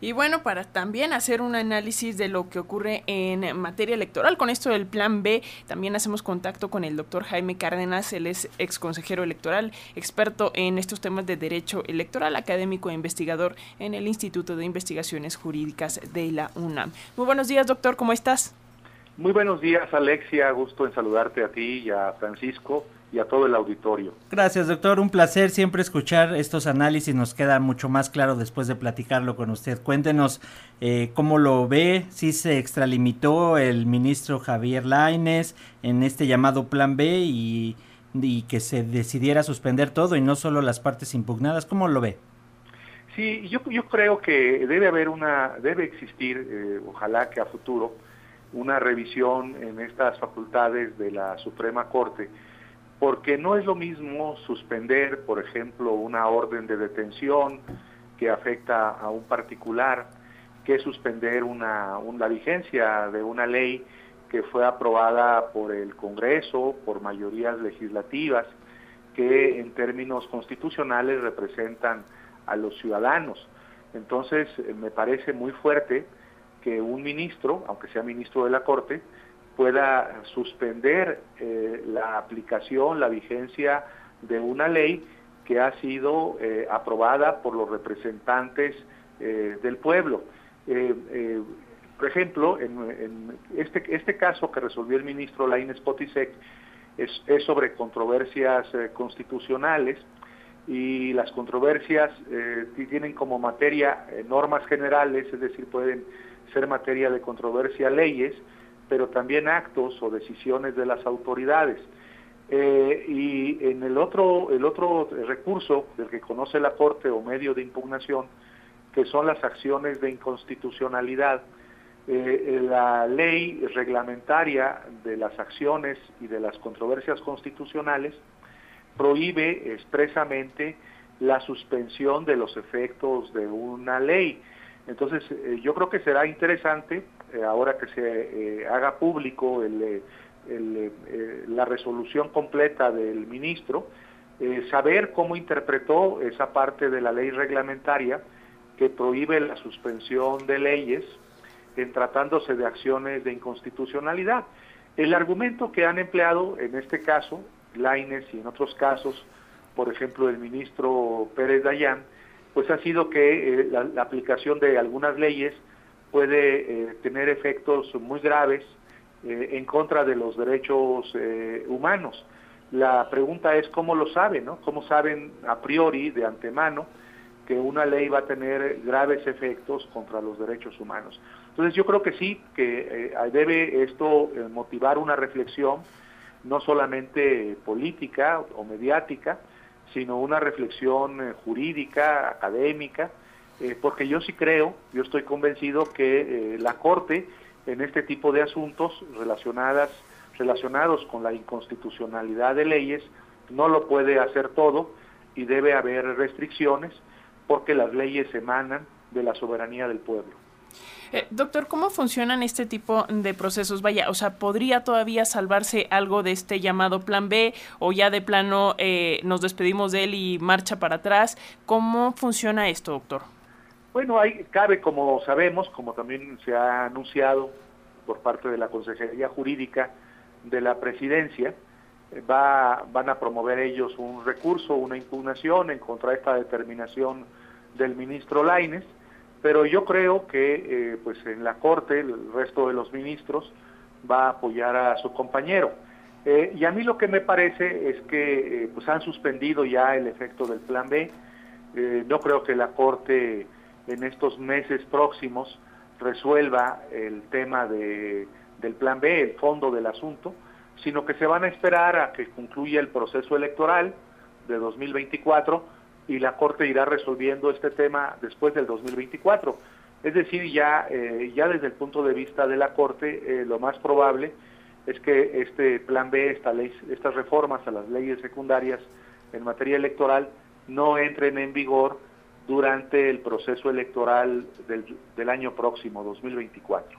Y bueno, para también hacer un análisis de lo que ocurre en materia electoral, con esto del plan B, también hacemos contacto con el doctor Jaime Cárdenas, él es ex consejero electoral, experto en estos temas de derecho electoral, académico e investigador en el Instituto de Investigaciones Jurídicas de la UNAM. Muy buenos días, doctor, ¿cómo estás? Muy buenos días, Alexia, gusto en saludarte a ti y a Francisco y a todo el auditorio. Gracias, doctor. Un placer siempre escuchar estos análisis. Nos queda mucho más claro después de platicarlo con usted. Cuéntenos eh, cómo lo ve, si se extralimitó el ministro Javier Laines en este llamado Plan B y, que se decidiera suspender todo y no solo las partes impugnadas. ¿Cómo lo ve? Sí, yo, yo creo que debe haber una, debe existir, eh, ojalá que a futuro, una revisión en estas facultades de la Suprema Corte porque no es lo mismo suspender, por ejemplo, una orden de detención que afecta a un particular, que suspender una, la vigencia de una ley que fue aprobada por el Congreso, por mayorías legislativas, que en términos constitucionales representan a los ciudadanos. Entonces, me parece muy fuerte que un ministro, aunque sea ministro de la Corte, pueda suspender eh, la aplicación, la vigencia de una ley que ha sido eh, aprobada por los representantes eh, del pueblo. por ejemplo, en, este, este caso que resolvió el ministro Laines Potisek es, es sobre controversias constitucionales y las controversias tienen como materia normas generales, es decir, pueden ser materia de controversia leyes, pero también actos o decisiones de las autoridades. Eh, y en el otro, el otro recurso del que conoce la Corte o medio de impugnación, que son las acciones de inconstitucionalidad, eh, la ley reglamentaria de las acciones y de las controversias constitucionales prohíbe expresamente la suspensión de los efectos de una ley. Entonces, eh, yo creo que será interesante eh, ahora que se eh, haga público eh, la resolución completa del ministro, saber cómo interpretó esa parte de la ley reglamentaria que prohíbe la suspensión de leyes en tratándose de acciones de inconstitucionalidad. El argumento que han empleado en este caso, Laines y en otros casos, por ejemplo el ministro Pérez Dayán, pues ha sido que la aplicación de algunas leyes puede eh, tener efectos muy graves eh, en contra de los derechos eh, humanos. La pregunta es cómo lo saben, ¿no? ¿Cómo saben a priori, de antemano, que una ley va a tener graves efectos contra los derechos humanos? Entonces yo creo que sí, que debe esto motivar una reflexión, no solamente política o mediática, sino una reflexión jurídica, académica, eh, porque yo sí creo, yo estoy convencido que eh, la Corte en este tipo de asuntos relacionadas, relacionados con la inconstitucionalidad de leyes no lo puede hacer todo y debe haber restricciones porque las leyes emanan de la soberanía del pueblo. Eh, doctor, ¿cómo funcionan este tipo de procesos? Vaya, o sea, ¿podría todavía salvarse algo de este llamado plan B o ya de plano nos despedimos de él y marcha para atrás? ¿Cómo funciona esto, doctor? Bueno, ahí cabe, como sabemos, como también se ha anunciado por parte de la Consejería Jurídica de la Presidencia, eh, va, van a promover ellos un recurso, una impugnación en contra de esta determinación del ministro Laines, pero yo creo que eh, pues en la Corte el resto de los ministros va a apoyar a su compañero. Eh, y a mí lo que me parece es que pues han suspendido ya el efecto del plan B. no creo que la Corte en estos meses próximos resuelva el tema de, del plan B, el fondo del asunto, sino que se van a esperar a que concluya el proceso electoral de 2024 y la Corte irá resolviendo este tema después del 2024. Es decir, ya, eh, ya desde el punto de vista de la Corte, eh, lo más probable es que este plan B, esta ley, estas reformas a las leyes secundarias en materia electoral, no entren en vigor durante el proceso electoral del, año próximo, 2024.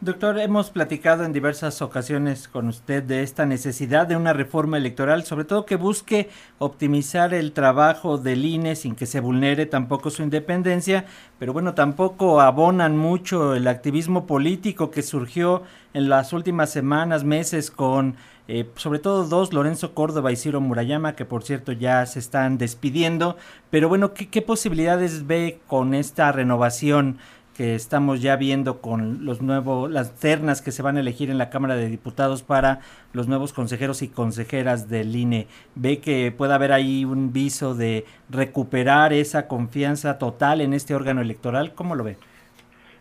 Doctor, hemos platicado en diversas ocasiones con usted de esta necesidad de una reforma electoral, sobre todo que busque optimizar el trabajo del INE sin que se vulnere tampoco su independencia, pero bueno, tampoco abonan mucho el activismo político que surgió en las últimas semanas, meses con eh, sobre todo dos, Lorenzo Córdoba y Ciro Murayama, que por cierto ya se están despidiendo, pero bueno, ¿qué, qué posibilidades ve con esta renovación? Que estamos ya viendo con los nuevos, las ternas que se van a elegir en la Cámara de Diputados para los nuevos consejeros y consejeras del INE. ¿Ve que puede haber ahí un viso de recuperar esa confianza total en este órgano electoral? ¿Cómo lo ve?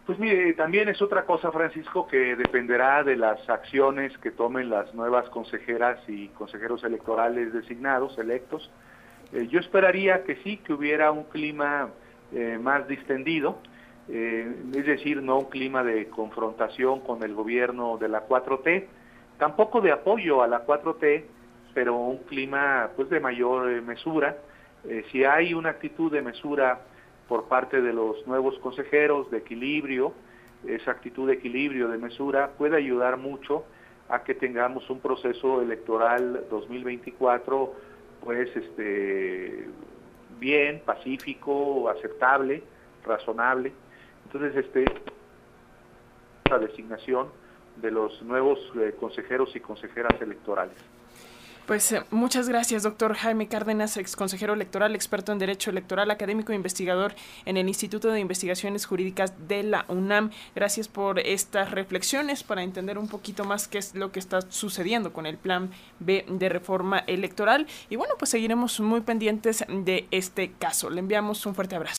Pues mire, también es otra cosa, Francisco, que dependerá de las acciones que tomen las nuevas consejeras y consejeros electorales designados, electos. Eh, yo esperaría que sí, que hubiera un clima eh, más distendido, eh, es decir, no un clima de confrontación con el gobierno de la 4T, tampoco de apoyo a la 4T, pero un clima pues de mayor eh, mesura. Eh, si hay una actitud de mesura por parte de los nuevos consejeros, de equilibrio, esa actitud de equilibrio, de mesura, puede ayudar mucho a que tengamos un proceso electoral 2024 pues este bien, pacífico, aceptable, razonable. Entonces, este, la designación de los nuevos eh, consejeros y consejeras electorales. Pues eh, muchas gracias, doctor Jaime Cárdenas, ex consejero electoral, experto en Derecho Electoral, académico e investigador en el Instituto de Investigaciones Jurídicas de la UNAM. Gracias por estas reflexiones para entender un poquito más qué es lo que está sucediendo con el plan B de reforma electoral. Y bueno, pues seguiremos muy pendientes de este caso. Le enviamos un fuerte abrazo.